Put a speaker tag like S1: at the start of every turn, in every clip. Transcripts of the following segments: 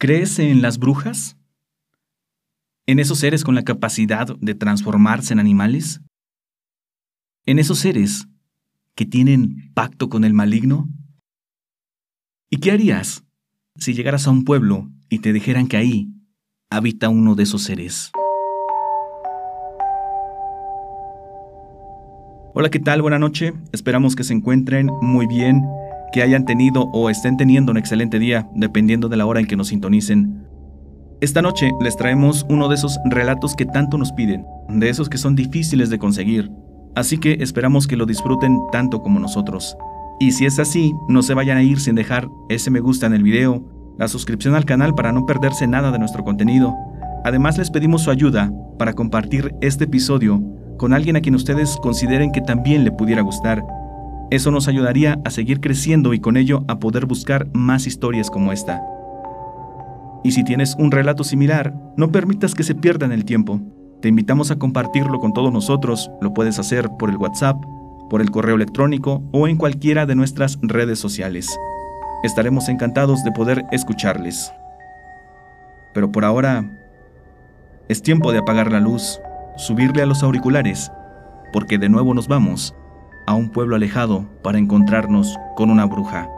S1: ¿Crees en las brujas? ¿En esos seres con la capacidad de transformarse en animales? ¿En esos seres que tienen pacto con el maligno? ¿Y qué harías si llegaras a un pueblo y te dijeran que ahí habita uno de esos seres? Hola, ¿qué tal? Buenas noche. Esperamos que se encuentren muy bien que hayan tenido o estén teniendo un excelente día, dependiendo de la hora en que nos sintonicen. Esta noche les traemos uno de esos relatos que tanto nos piden, de esos que son difíciles de conseguir, así que esperamos que lo disfruten tanto como nosotros. Y si es así, no se vayan a ir sin dejar ese me gusta en el video, la suscripción al canal para no perderse nada de nuestro contenido. Además les pedimos su ayuda para compartir este episodio con alguien a quien ustedes consideren que también le pudiera gustar eso nos ayudaría a seguir creciendo y con ello a poder buscar más historias como esta. Y si tienes un relato similar, no permitas que se pierda el tiempo. Te invitamos a compartirlo con todos nosotros. Lo puedes hacer por el WhatsApp, por el correo electrónico o en cualquiera de nuestras redes sociales. Estaremos encantados de poder escucharles. Pero por ahora, es tiempo de apagar la luz, subirle a los auriculares, porque de nuevo nos vamos a un pueblo alejado para encontrarnos con una bruja.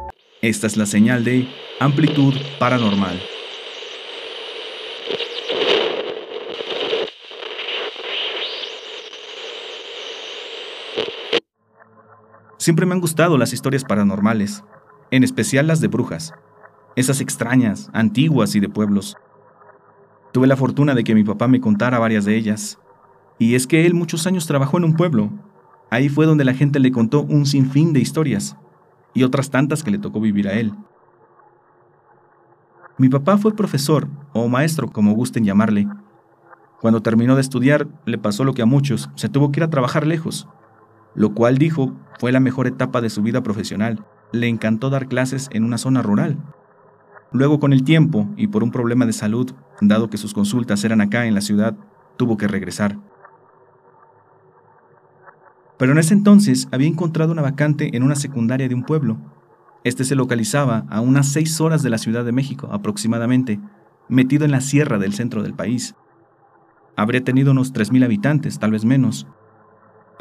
S1: Esta es la señal de amplitud paranormal. Siempre me han gustado las historias paranormales, en especial las de brujas, esas extrañas, antiguas y de pueblos. Tuve la fortuna de que mi papá me contara varias de ellas, y es que él muchos años trabajó en un pueblo Ahí fue donde la gente le contó un sinfín de historias y otras tantas que le tocó vivir a él. Mi papá fue profesor o maestro, como gusten llamarle. Cuando terminó de estudiar, le pasó lo que a muchos, se tuvo que ir a trabajar lejos, lo cual dijo fue la mejor etapa de su vida profesional. Le encantó dar clases en una zona rural. Luego, con el tiempo y por un problema de salud, dado que sus consultas eran acá en la ciudad, tuvo que regresar pero en ese entonces había encontrado una vacante en una secundaria de un pueblo. Este se localizaba a unas seis horas de la Ciudad de México aproximadamente, metido en la sierra del centro del país. Habría tenido unos 3.000 habitantes, tal vez menos.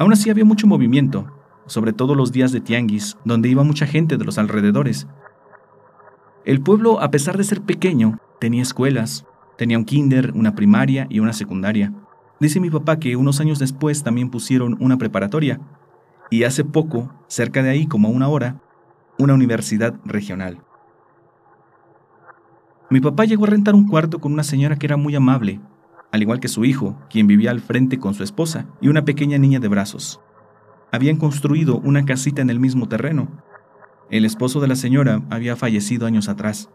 S1: Aún así había mucho movimiento, sobre todo los días de tianguis, donde iba mucha gente de los alrededores. El pueblo, a pesar de ser pequeño, tenía escuelas, tenía un kinder, una primaria y una secundaria. Dice mi papá que unos años después también pusieron una preparatoria y hace poco, cerca de ahí como una hora, una universidad regional. Mi papá llegó a rentar un cuarto con una señora que era muy amable, al igual que su hijo, quien vivía al frente con su esposa y una pequeña niña de brazos. Habían construido una casita en el mismo terreno. El esposo de la señora había fallecido años atrás.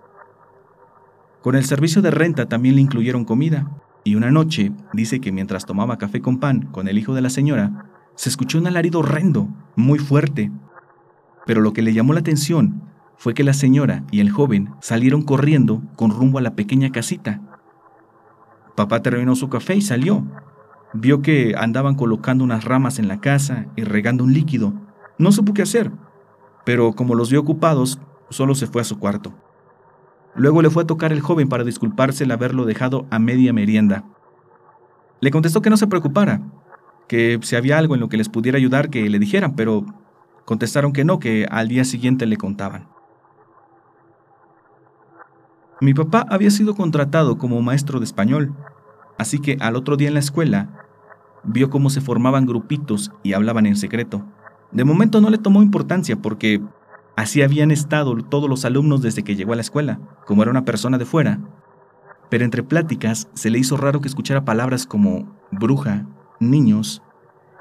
S1: Con el servicio de renta también le incluyeron comida, y una noche dice que mientras tomaba café con pan con el hijo de la señora, se escuchó un alarido horrendo, muy fuerte. Pero lo que le llamó la atención fue que la señora y el joven salieron corriendo con rumbo a la pequeña casita. Papá terminó su café y salió. Vio que andaban colocando unas ramas en la casa y regando un líquido. No supo qué hacer, pero como los vio ocupados, solo se fue a su cuarto. Luego le fue a tocar el joven para disculparse el haberlo dejado a media merienda. Le contestó que no se preocupara, que si había algo en lo que les pudiera ayudar que le dijeran, pero contestaron que no, que al día siguiente le contaban. Mi papá había sido contratado como maestro de español, así que al otro día en la escuela vio cómo se formaban grupitos y hablaban en secreto. De momento no le tomó importancia porque Así habían estado todos los alumnos desde que llegó a la escuela, como era una persona de fuera. Pero entre pláticas se le hizo raro que escuchara palabras como bruja, niños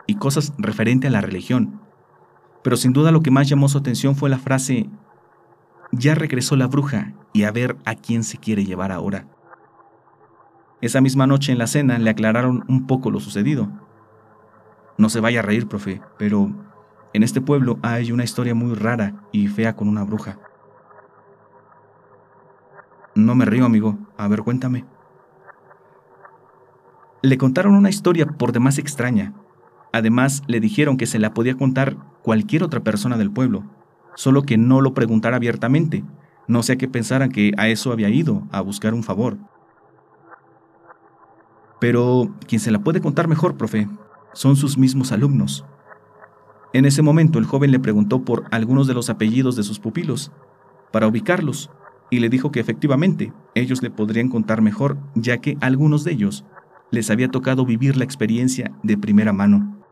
S1: y cosas referente a la religión. Pero sin duda lo que más llamó su atención fue la frase, ya regresó la bruja y a ver a quién se quiere llevar ahora. Esa misma noche en la cena le aclararon un poco lo sucedido. No se vaya a reír, profe, pero en este pueblo hay una historia muy rara y fea con una bruja. No me río, amigo. A ver, cuéntame. Le contaron una historia por demás extraña. Además, le dijeron que se la podía contar cualquier otra persona del pueblo, solo que no lo preguntara abiertamente, No sea que pensaran que a eso había ido, a buscar un favor. Pero quien se la puede contar mejor, profe, son sus mismos alumnos. En ese momento el joven le preguntó por algunos de los apellidos de sus pupilos, para ubicarlos, y le dijo que efectivamente ellos le podrían contar mejor, ya que algunos de ellos les había tocado vivir la experiencia de primera mano.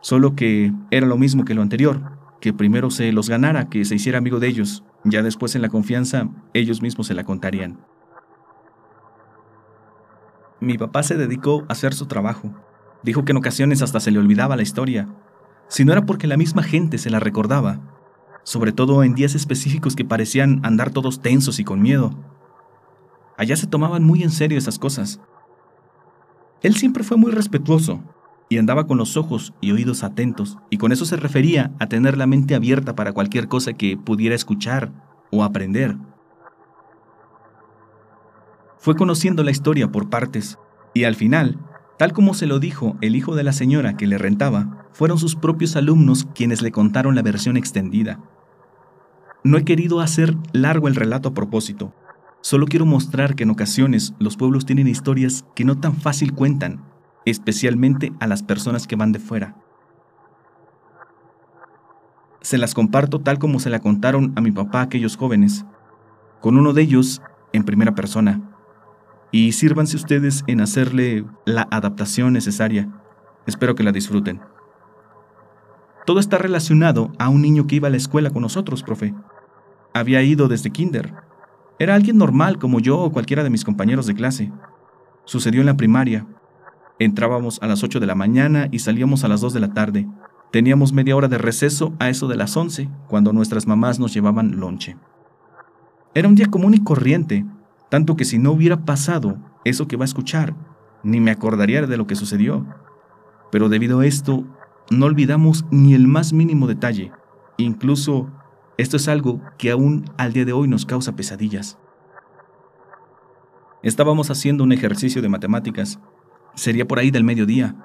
S1: Solo que era lo mismo que lo anterior, que primero se los ganara, que se hiciera amigo de ellos, ya después en la confianza ellos mismos se la contarían. Mi papá se dedicó a hacer su trabajo. Dijo que en ocasiones hasta se le olvidaba la historia, si no era porque la misma gente se la recordaba, sobre todo en días específicos que parecían andar todos tensos y con miedo. Allá se tomaban muy en serio esas cosas. Él siempre fue muy respetuoso y andaba con los ojos y oídos atentos, y con eso se refería a tener la mente abierta para cualquier cosa que pudiera escuchar o aprender. Fue conociendo la historia por partes, y al final, tal como se lo dijo el hijo de la señora que le rentaba, fueron sus propios alumnos quienes le contaron la versión extendida. No he querido hacer largo el relato a propósito, solo quiero mostrar que en ocasiones los pueblos tienen historias que no tan fácil cuentan, especialmente a las personas que van de fuera. Se las comparto tal como se la contaron a mi papá aquellos jóvenes, con uno de ellos en primera persona y sírvanse ustedes en hacerle la adaptación necesaria. Espero que la disfruten. Todo está relacionado a un niño que iba a la escuela con nosotros, profe. Había ido desde kinder. Era alguien normal como yo o cualquiera de mis compañeros de clase. Sucedió en la primaria. Entrábamos a las 8 de la mañana y salíamos a las 2 de la tarde. Teníamos media hora de receso a eso de las 11, cuando nuestras mamás nos llevaban lonche. Era un día común y corriente, tanto que si no hubiera pasado eso que va a escuchar, ni me acordaría de lo que sucedió. Pero debido a esto, no olvidamos ni el más mínimo detalle. Incluso esto es algo que aún al día de hoy nos causa pesadillas. Estábamos haciendo un ejercicio de matemáticas. Sería por ahí del mediodía.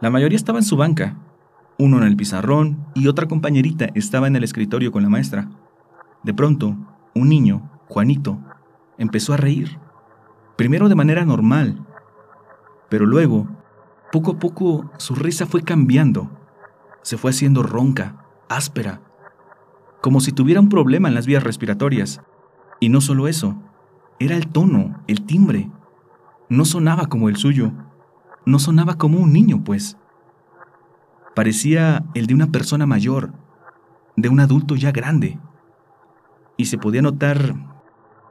S1: La mayoría estaba en su banca, uno en el pizarrón y otra compañerita estaba en el escritorio con la maestra. De pronto, un niño, Juanito, empezó a reír, primero de manera normal, pero luego, poco a poco, su risa fue cambiando, se fue haciendo ronca, áspera, como si tuviera un problema en las vías respiratorias. Y no solo eso, era el tono, el timbre. No sonaba como el suyo, no sonaba como un niño, pues. Parecía el de una persona mayor, de un adulto ya grande. Y se podía notar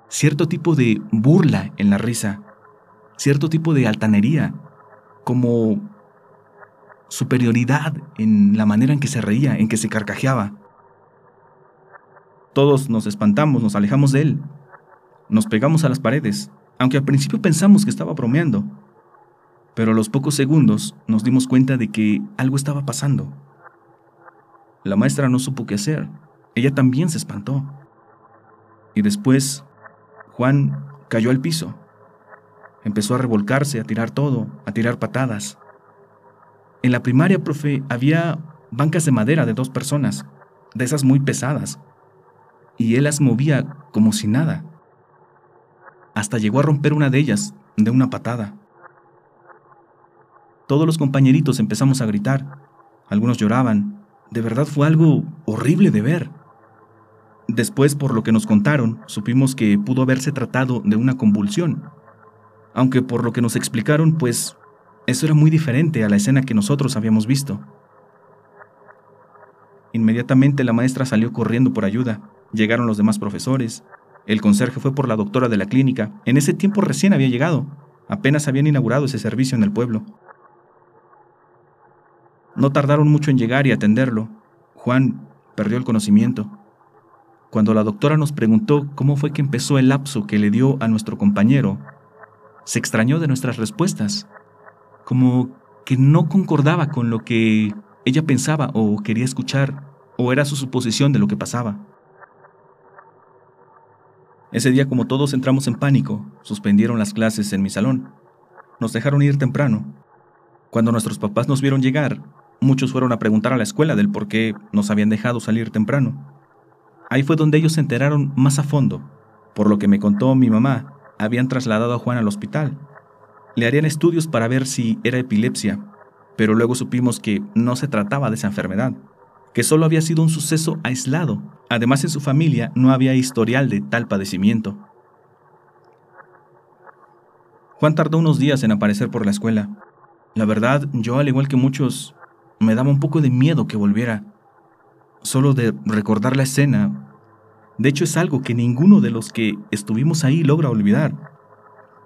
S1: cierto tipo de burla en la risa, cierto tipo de altanería, como superioridad en la manera en que se reía, en que se carcajeaba. Todos nos espantamos, nos alejamos de él, nos pegamos a las paredes, aunque al principio pensamos que estaba bromeando, pero a los pocos segundos nos dimos cuenta de que algo estaba pasando. La maestra no supo qué hacer, ella también se espantó. Y después Juan cayó al piso. Empezó a revolcarse, a tirar todo, a tirar patadas. En la primaria, profe, había bancas de madera de dos personas, de esas muy pesadas, y él las movía como si nada. Hasta llegó a romper una de ellas de una patada. Todos los compañeritos empezamos a gritar. Algunos lloraban. De verdad fue algo horrible de ver. Después, por lo que nos contaron, supimos que pudo haberse tratado de una convulsión. Aunque por lo que nos explicaron, pues eso era muy diferente a la escena que nosotros habíamos visto. Inmediatamente la maestra salió corriendo por ayuda. Llegaron los demás profesores. El conserje fue por la doctora de la clínica. En ese tiempo recién había llegado. Apenas habían inaugurado ese servicio en el pueblo. No tardaron mucho en llegar y atenderlo. Juan perdió el conocimiento. Cuando la doctora nos preguntó cómo fue que empezó el lapso que le dio a nuestro compañero, se extrañó de nuestras respuestas, como que no concordaba con lo que ella pensaba o quería escuchar, o era su suposición de lo que pasaba. Ese día, como todos entramos en pánico, suspendieron las clases en mi salón. Nos dejaron ir temprano. Cuando nuestros papás nos vieron llegar, muchos fueron a preguntar a la escuela del por qué nos habían dejado salir temprano. Ahí fue donde ellos se enteraron más a fondo. Por lo que me contó mi mamá, habían trasladado a Juan al hospital. Le harían estudios para ver si era epilepsia, pero luego supimos que no se trataba de esa enfermedad, que solo había sido un suceso aislado. Además en su familia no había historial de tal padecimiento. Juan tardó unos días en aparecer por la escuela. La verdad, yo al igual que muchos, me daba un poco de miedo que volviera. Solo de recordar la escena. De hecho es algo que ninguno de los que estuvimos ahí logra olvidar.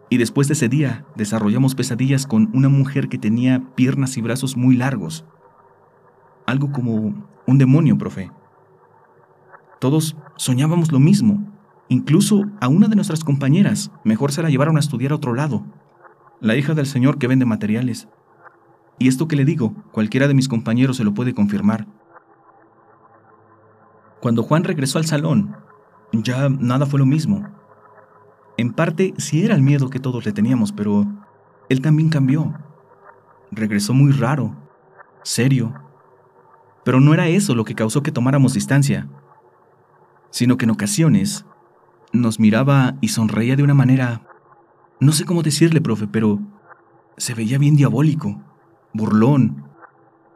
S1: Y después de ese día desarrollamos pesadillas con una mujer que tenía piernas y brazos muy largos. Algo como un demonio, profe. Todos soñábamos lo mismo. Incluso a una de nuestras compañeras, mejor se la llevaron a estudiar a otro lado. La hija del señor que vende materiales. Y esto que le digo, cualquiera de mis compañeros se lo puede confirmar. Cuando Juan regresó al salón, ya nada fue lo mismo. En parte sí era el miedo que todos le teníamos, pero él también cambió. Regresó muy raro, serio. Pero no era eso lo que causó que tomáramos distancia, sino que en ocasiones nos miraba y sonreía de una manera... No sé cómo decirle, profe, pero se veía bien diabólico, burlón,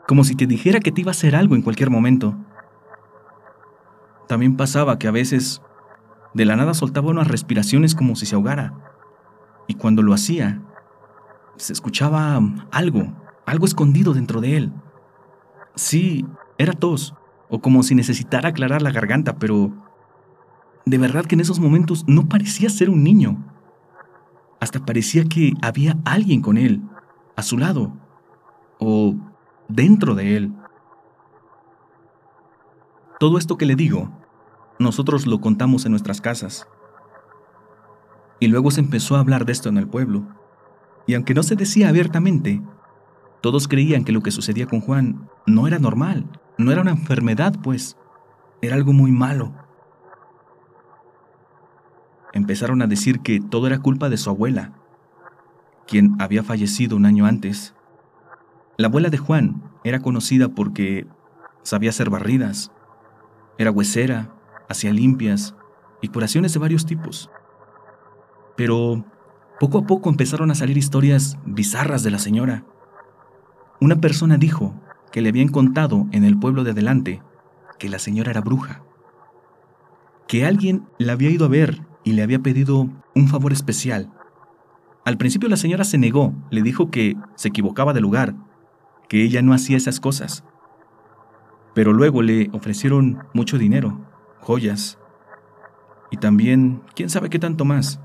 S1: como si te dijera que te iba a hacer algo en cualquier momento. También pasaba que a veces de la nada soltaba unas respiraciones como si se ahogara. Y cuando lo hacía, se escuchaba algo, algo escondido dentro de él. Sí, era tos, o como si necesitara aclarar la garganta, pero de verdad que en esos momentos no parecía ser un niño. Hasta parecía que había alguien con él, a su lado, o dentro de él. Todo esto que le digo nosotros lo contamos en nuestras casas. Y luego se empezó a hablar de esto en el pueblo. Y aunque no se decía abiertamente, todos creían que lo que sucedía con Juan no era normal, no era una enfermedad, pues, era algo muy malo. Empezaron a decir que todo era culpa de su abuela, quien había fallecido un año antes. La abuela de Juan era conocida porque sabía hacer barridas, era huesera, hacía limpias y curaciones de varios tipos. Pero poco a poco empezaron a salir historias bizarras de la señora. Una persona dijo que le habían contado en el pueblo de adelante que la señora era bruja, que alguien la había ido a ver y le había pedido un favor especial. Al principio la señora se negó, le dijo que se equivocaba de lugar, que ella no hacía esas cosas. Pero luego le ofrecieron mucho dinero joyas y también quién sabe qué tanto más.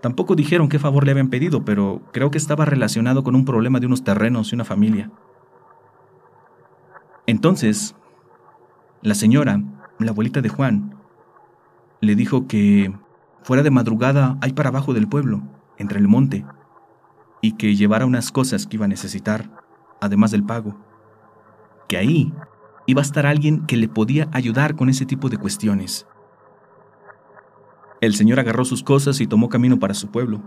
S1: Tampoco dijeron qué favor le habían pedido, pero creo que estaba relacionado con un problema de unos terrenos y una familia. Entonces, la señora, la abuelita de Juan, le dijo que fuera de madrugada hay para abajo del pueblo, entre el monte, y que llevara unas cosas que iba a necesitar, además del pago. Que ahí iba a estar alguien que le podía ayudar con ese tipo de cuestiones. El señor agarró sus cosas y tomó camino para su pueblo.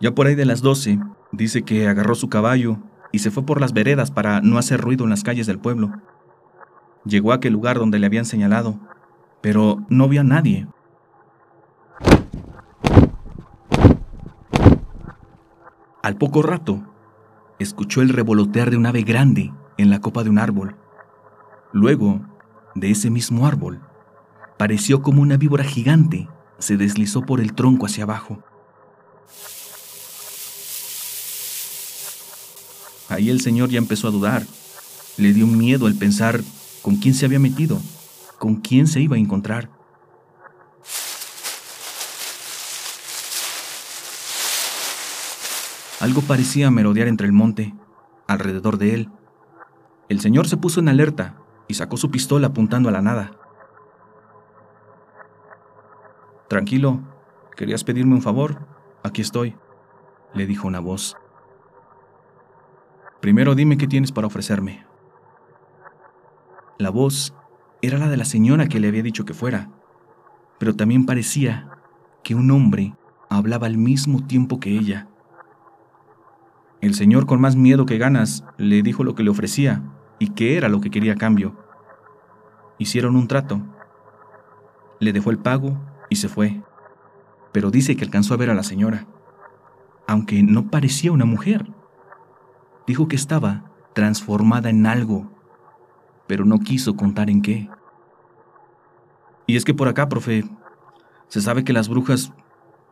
S1: Ya por ahí de las doce, dice que agarró su caballo y se fue por las veredas para no hacer ruido en las calles del pueblo. Llegó a aquel lugar donde le habían señalado, pero no vio a nadie. Al poco rato, escuchó el revolotear de un ave grande en la copa de un árbol. Luego, de ese mismo árbol, pareció como una víbora gigante se deslizó por el tronco hacia abajo. Ahí el señor ya empezó a dudar. Le dio miedo el pensar con quién se había metido, con quién se iba a encontrar. Algo parecía merodear entre el monte, alrededor de él. El señor se puso en alerta y sacó su pistola apuntando a la nada. Tranquilo, ¿querías pedirme un favor? Aquí estoy, le dijo una voz. Primero dime qué tienes para ofrecerme. La voz era la de la señora que le había dicho que fuera, pero también parecía que un hombre hablaba al mismo tiempo que ella. El señor, con más miedo que ganas, le dijo lo que le ofrecía y qué era lo que quería a cambio. Hicieron un trato. Le dejó el pago y se fue. Pero dice que alcanzó a ver a la señora, aunque no parecía una mujer. Dijo que estaba transformada en algo, pero no quiso contar en qué. Y es que por acá, profe, se sabe que las brujas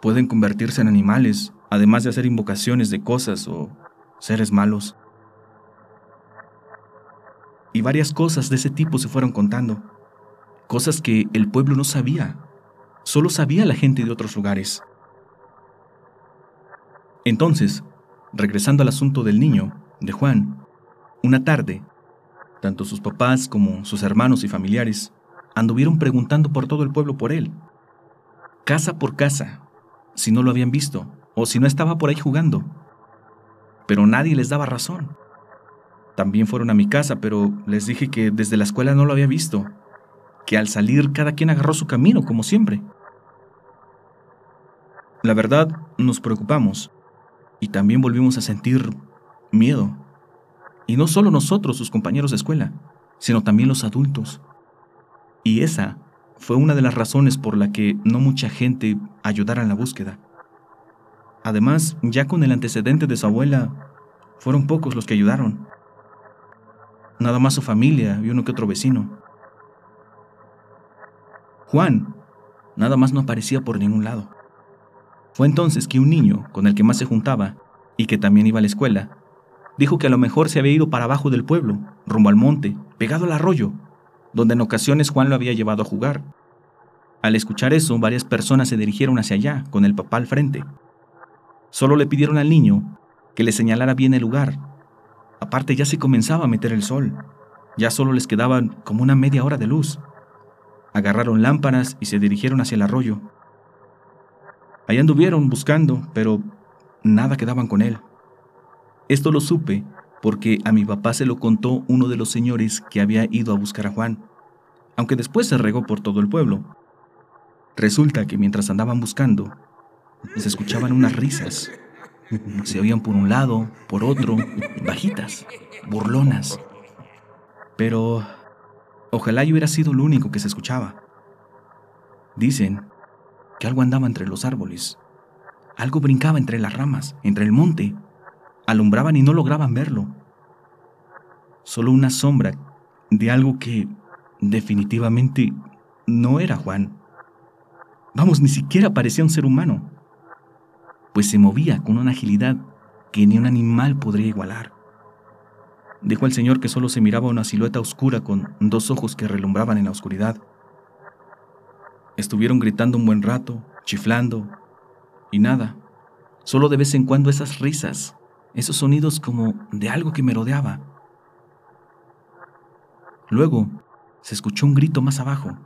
S1: pueden convertirse en animales, además de hacer invocaciones de cosas o seres malos. Y varias cosas de ese tipo se fueron contando. Cosas que el pueblo no sabía. Solo sabía la gente de otros lugares. Entonces, regresando al asunto del niño, de Juan, una tarde, tanto sus papás como sus hermanos y familiares anduvieron preguntando por todo el pueblo por él, casa por casa, si no lo habían visto o si no estaba por ahí jugando. Pero nadie les daba razón. También fueron a mi casa, pero les dije que desde la escuela no lo había visto, que al salir cada quien agarró su camino, como siempre. La verdad, nos preocupamos y también volvimos a sentir miedo. Y no solo nosotros, sus compañeros de escuela, sino también los adultos. Y esa fue una de las razones por la que no mucha gente ayudara en la búsqueda. Además, ya con el antecedente de su abuela, fueron pocos los que ayudaron. Nada más su familia y uno que otro vecino. Juan, nada más no aparecía por ningún lado. Fue entonces que un niño, con el que más se juntaba, y que también iba a la escuela, dijo que a lo mejor se había ido para abajo del pueblo, rumbo al monte, pegado al arroyo, donde en ocasiones Juan lo había llevado a jugar. Al escuchar eso, varias personas se dirigieron hacia allá, con el papá al frente. Solo le pidieron al niño que le señalara bien el lugar. Aparte ya se comenzaba a meter el sol. Ya solo les quedaban como una media hora de luz. Agarraron lámparas y se dirigieron hacia el arroyo. Ahí anduvieron buscando, pero nada quedaban con él. Esto lo supe porque a mi papá se lo contó uno de los señores que había ido a buscar a Juan, aunque después se regó por todo el pueblo. Resulta que mientras andaban buscando, se escuchaban unas risas. Se oían por un lado, por otro, bajitas, burlonas. Pero ojalá yo hubiera sido el único que se escuchaba. Dicen que algo andaba entre los árboles. Algo brincaba entre las ramas, entre el monte, alumbraban y no lograban verlo. Solo una sombra de algo que definitivamente no era Juan. Vamos, ni siquiera parecía un ser humano, pues se movía con una agilidad que ni un animal podría igualar. Dijo el Señor que solo se miraba una silueta oscura con dos ojos que relumbraban en la oscuridad. Estuvieron gritando un buen rato, chiflando, y nada, solo de vez en cuando esas risas esos sonidos como de algo que me rodeaba. Luego se escuchó un grito más abajo,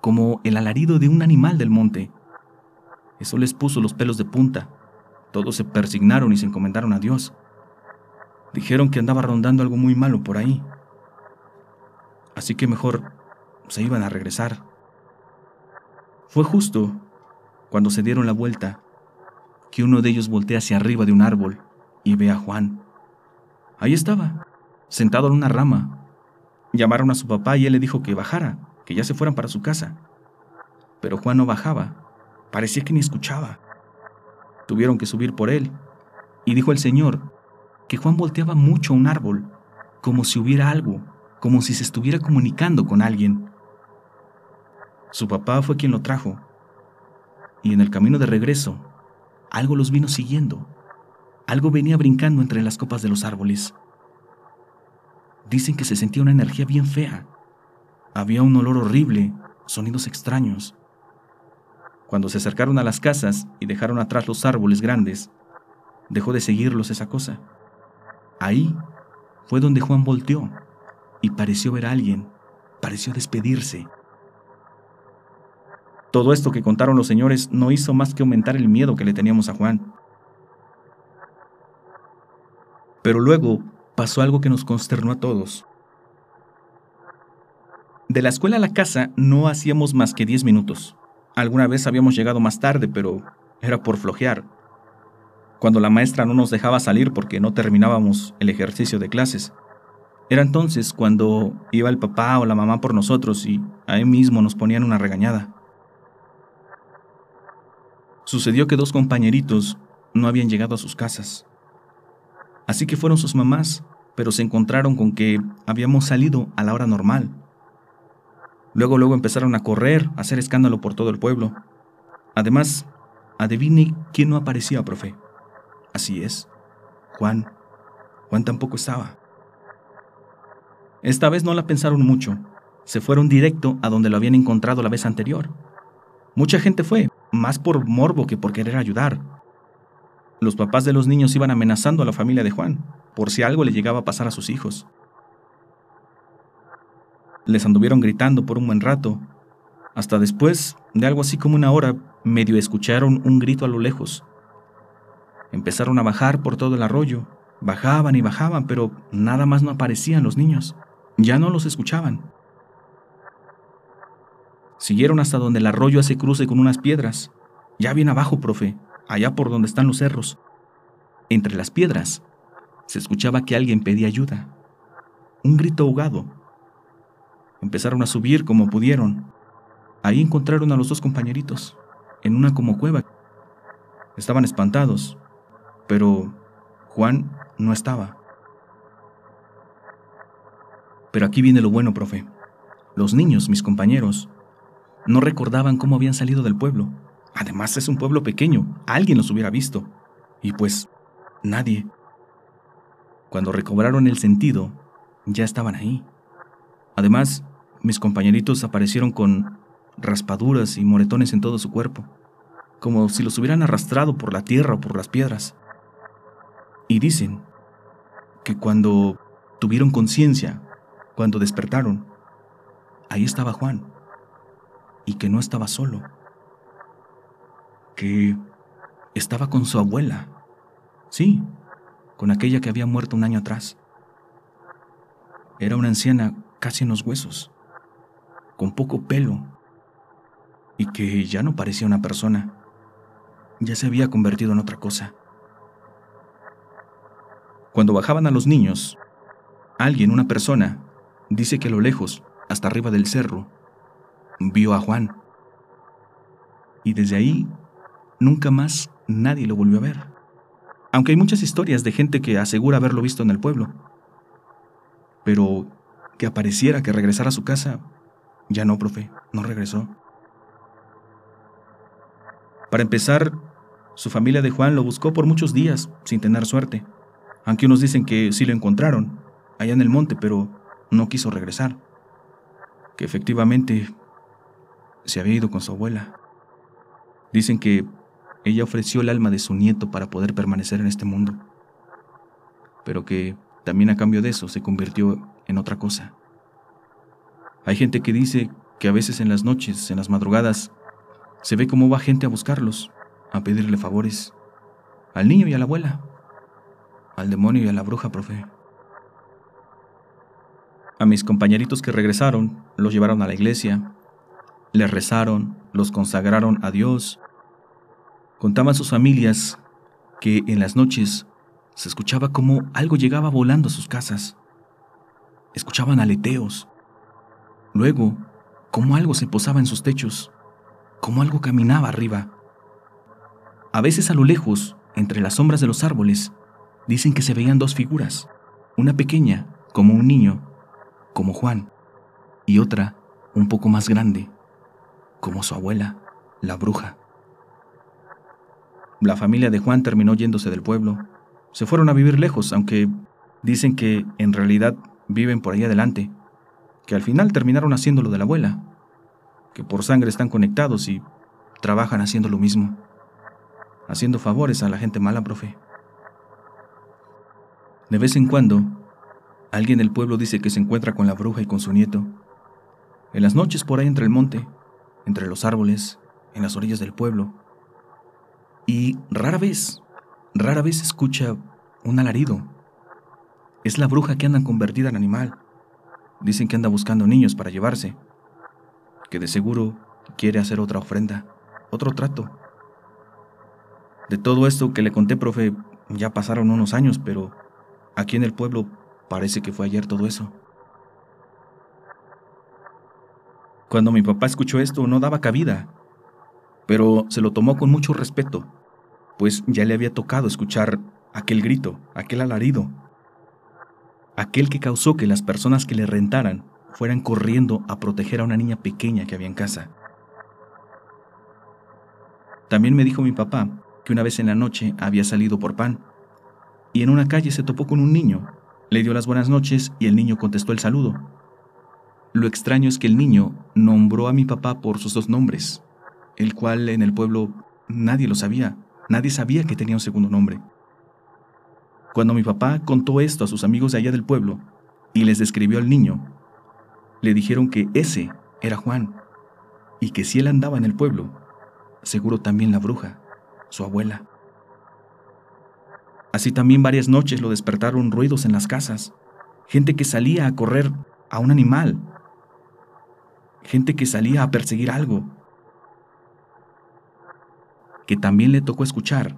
S1: como el alarido de un animal del monte. Eso les puso los pelos de punta. Todos se persignaron y se encomendaron a Dios. Dijeron que andaba rondando algo muy malo por ahí. Así que mejor se iban a regresar. Fue justo cuando se dieron la vuelta que uno de ellos voltea hacia arriba de un árbol y ve a Juan. Ahí estaba, sentado en una rama. Llamaron a su papá y él le dijo que bajara, que ya se fueran para su casa. Pero Juan no bajaba, parecía que ni escuchaba. Tuvieron que subir por él, y dijo el Señor que Juan volteaba mucho un árbol, como si hubiera algo, como si se estuviera comunicando con alguien. Su papá fue quien lo trajo, y en el camino de regreso, algo los vino siguiendo. Algo venía brincando entre las copas de los árboles. Dicen que se sentía una energía bien fea. Había un olor horrible, sonidos extraños. Cuando se acercaron a las casas y dejaron atrás los árboles grandes, dejó de seguirlos esa cosa. Ahí fue donde Juan volteó y pareció ver a alguien, pareció despedirse. Todo esto que contaron los señores no hizo más que aumentar el miedo que le teníamos a Juan. Pero luego pasó algo que nos consternó a todos. De la escuela a la casa no hacíamos más que 10 minutos. Alguna vez habíamos llegado más tarde, pero era por flojear. Cuando la maestra no nos dejaba salir porque no terminábamos el ejercicio de clases. Era entonces cuando iba el papá o la mamá por nosotros y ahí mismo nos ponían una regañada. Sucedió que dos compañeritos no habían llegado a sus casas. Así que fueron sus mamás, pero se encontraron con que habíamos salido a la hora normal. Luego, luego empezaron a correr, a hacer escándalo por todo el pueblo. Además, adivine quién no aparecía, profe. Así es, Juan. Juan tampoco estaba. Esta vez no la pensaron mucho. Se fueron directo a donde lo habían encontrado la vez anterior. Mucha gente fue, más por morbo que por querer ayudar. Los papás de los niños iban amenazando a la familia de Juan, por si algo le llegaba a pasar a sus hijos. Les anduvieron gritando por un buen rato. Hasta después de algo así como una hora, medio escucharon un grito a lo lejos. Empezaron a bajar por todo el arroyo. Bajaban y bajaban, pero nada más no aparecían los niños. Ya no los escuchaban. Siguieron hasta donde el arroyo hace cruce con unas piedras. Ya bien abajo, profe, allá por donde están los cerros. Entre las piedras se escuchaba que alguien pedía ayuda. Un grito ahogado. Empezaron a subir como pudieron. Ahí encontraron a los dos compañeritos, en una como cueva. Estaban espantados, pero Juan no estaba. Pero aquí viene lo bueno, profe. Los niños, mis compañeros, no recordaban cómo habían salido del pueblo. Además es un pueblo pequeño, alguien los hubiera visto. Y pues, nadie. Cuando recobraron el sentido, ya estaban ahí. Además, mis compañeritos aparecieron con raspaduras y moretones en todo su cuerpo, como si los hubieran arrastrado por la tierra o por las piedras. Y dicen que cuando tuvieron conciencia, cuando despertaron, ahí estaba Juan, y que no estaba solo, que estaba con su abuela, sí, con aquella que había muerto un año atrás. Era una anciana casi en los huesos, con poco pelo, y que ya no parecía una persona, ya se había convertido en otra cosa. Cuando bajaban a los niños, alguien, una persona, dice que a lo lejos, hasta arriba del cerro, vio a Juan. Y desde ahí, nunca más nadie lo volvió a ver. Aunque hay muchas historias de gente que asegura haberlo visto en el pueblo. Pero que apareciera, que regresara a su casa, ya no, profe, no regresó. Para empezar, su familia de Juan lo buscó por muchos días sin tener suerte aunque unos dicen que sí lo encontraron, allá en el monte, pero no quiso regresar, que efectivamente se había ido con su abuela. Dicen que ella ofreció el alma de su nieto para poder permanecer en este mundo, pero que también a cambio de eso se convirtió en otra cosa. Hay gente que dice que a veces en las noches, en las madrugadas, se ve cómo va gente a buscarlos, a pedirle favores, al niño y a la abuela al demonio y a la bruja, profe. A mis compañeritos que regresaron, los llevaron a la iglesia, les rezaron, los consagraron a Dios. Contaban sus familias que en las noches se escuchaba como algo llegaba volando a sus casas. Escuchaban aleteos. Luego, como algo se posaba en sus techos, como algo caminaba arriba. A veces a lo lejos, entre las sombras de los árboles, dicen que se veían dos figuras, una pequeña, como un niño, como Juan, y otra, un poco más grande, como su abuela, la bruja. La familia de Juan terminó yéndose del pueblo. Se fueron a vivir lejos, aunque dicen que en realidad viven por ahí adelante, que al final terminaron haciendo lo de la abuela, que por sangre están conectados y trabajan haciendo lo mismo, haciendo favores a la gente mala, profe. De vez en cuando, alguien del pueblo dice que se encuentra con la bruja y con su nieto. En las noches por ahí entre el monte, entre los árboles, en las orillas del pueblo. Y rara vez, rara vez escucha un alarido. Es la bruja que anda convertida en animal. Dicen que anda buscando niños para llevarse. Que de seguro quiere hacer otra ofrenda, otro trato. De todo esto que le conté, profe, ya pasaron unos años, pero Aquí en el pueblo Parece que fue ayer todo eso. Cuando mi papá escuchó esto no daba cabida, pero se lo tomó con mucho respeto, pues ya le había tocado escuchar aquel grito, aquel alarido, aquel que causó que las personas que le rentaran fueran corriendo a proteger a una niña pequeña que había en casa. También me dijo mi papá que una vez en la noche había salido por pan y en una calle se topó con un niño. Le dio las buenas noches y el niño contestó el saludo. Lo extraño es que el niño nombró a mi papá por sus dos nombres, el cual en el pueblo nadie lo sabía, nadie sabía que tenía un segundo nombre. Cuando mi papá contó esto a sus amigos de allá del pueblo y les describió al niño, le dijeron que ese era Juan y que si él andaba en el pueblo, seguro también la bruja, su abuela. Así también varias noches lo despertaron ruidos en las casas, gente que salía a correr a un animal, gente que salía a perseguir algo, que también le tocó escuchar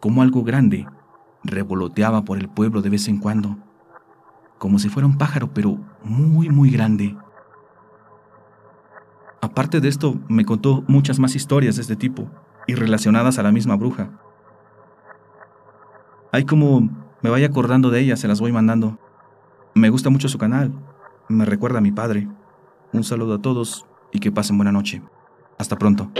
S1: cómo algo grande revoloteaba por el pueblo de vez en cuando, como si fuera un pájaro, pero muy, muy grande. Aparte de esto, me contó muchas más historias de este tipo y relacionadas a la misma bruja. Hay como me vaya acordando de ellas, se las voy mandando. Me gusta mucho su canal, me recuerda a mi padre. Un saludo a todos y que pasen buena noche. Hasta pronto.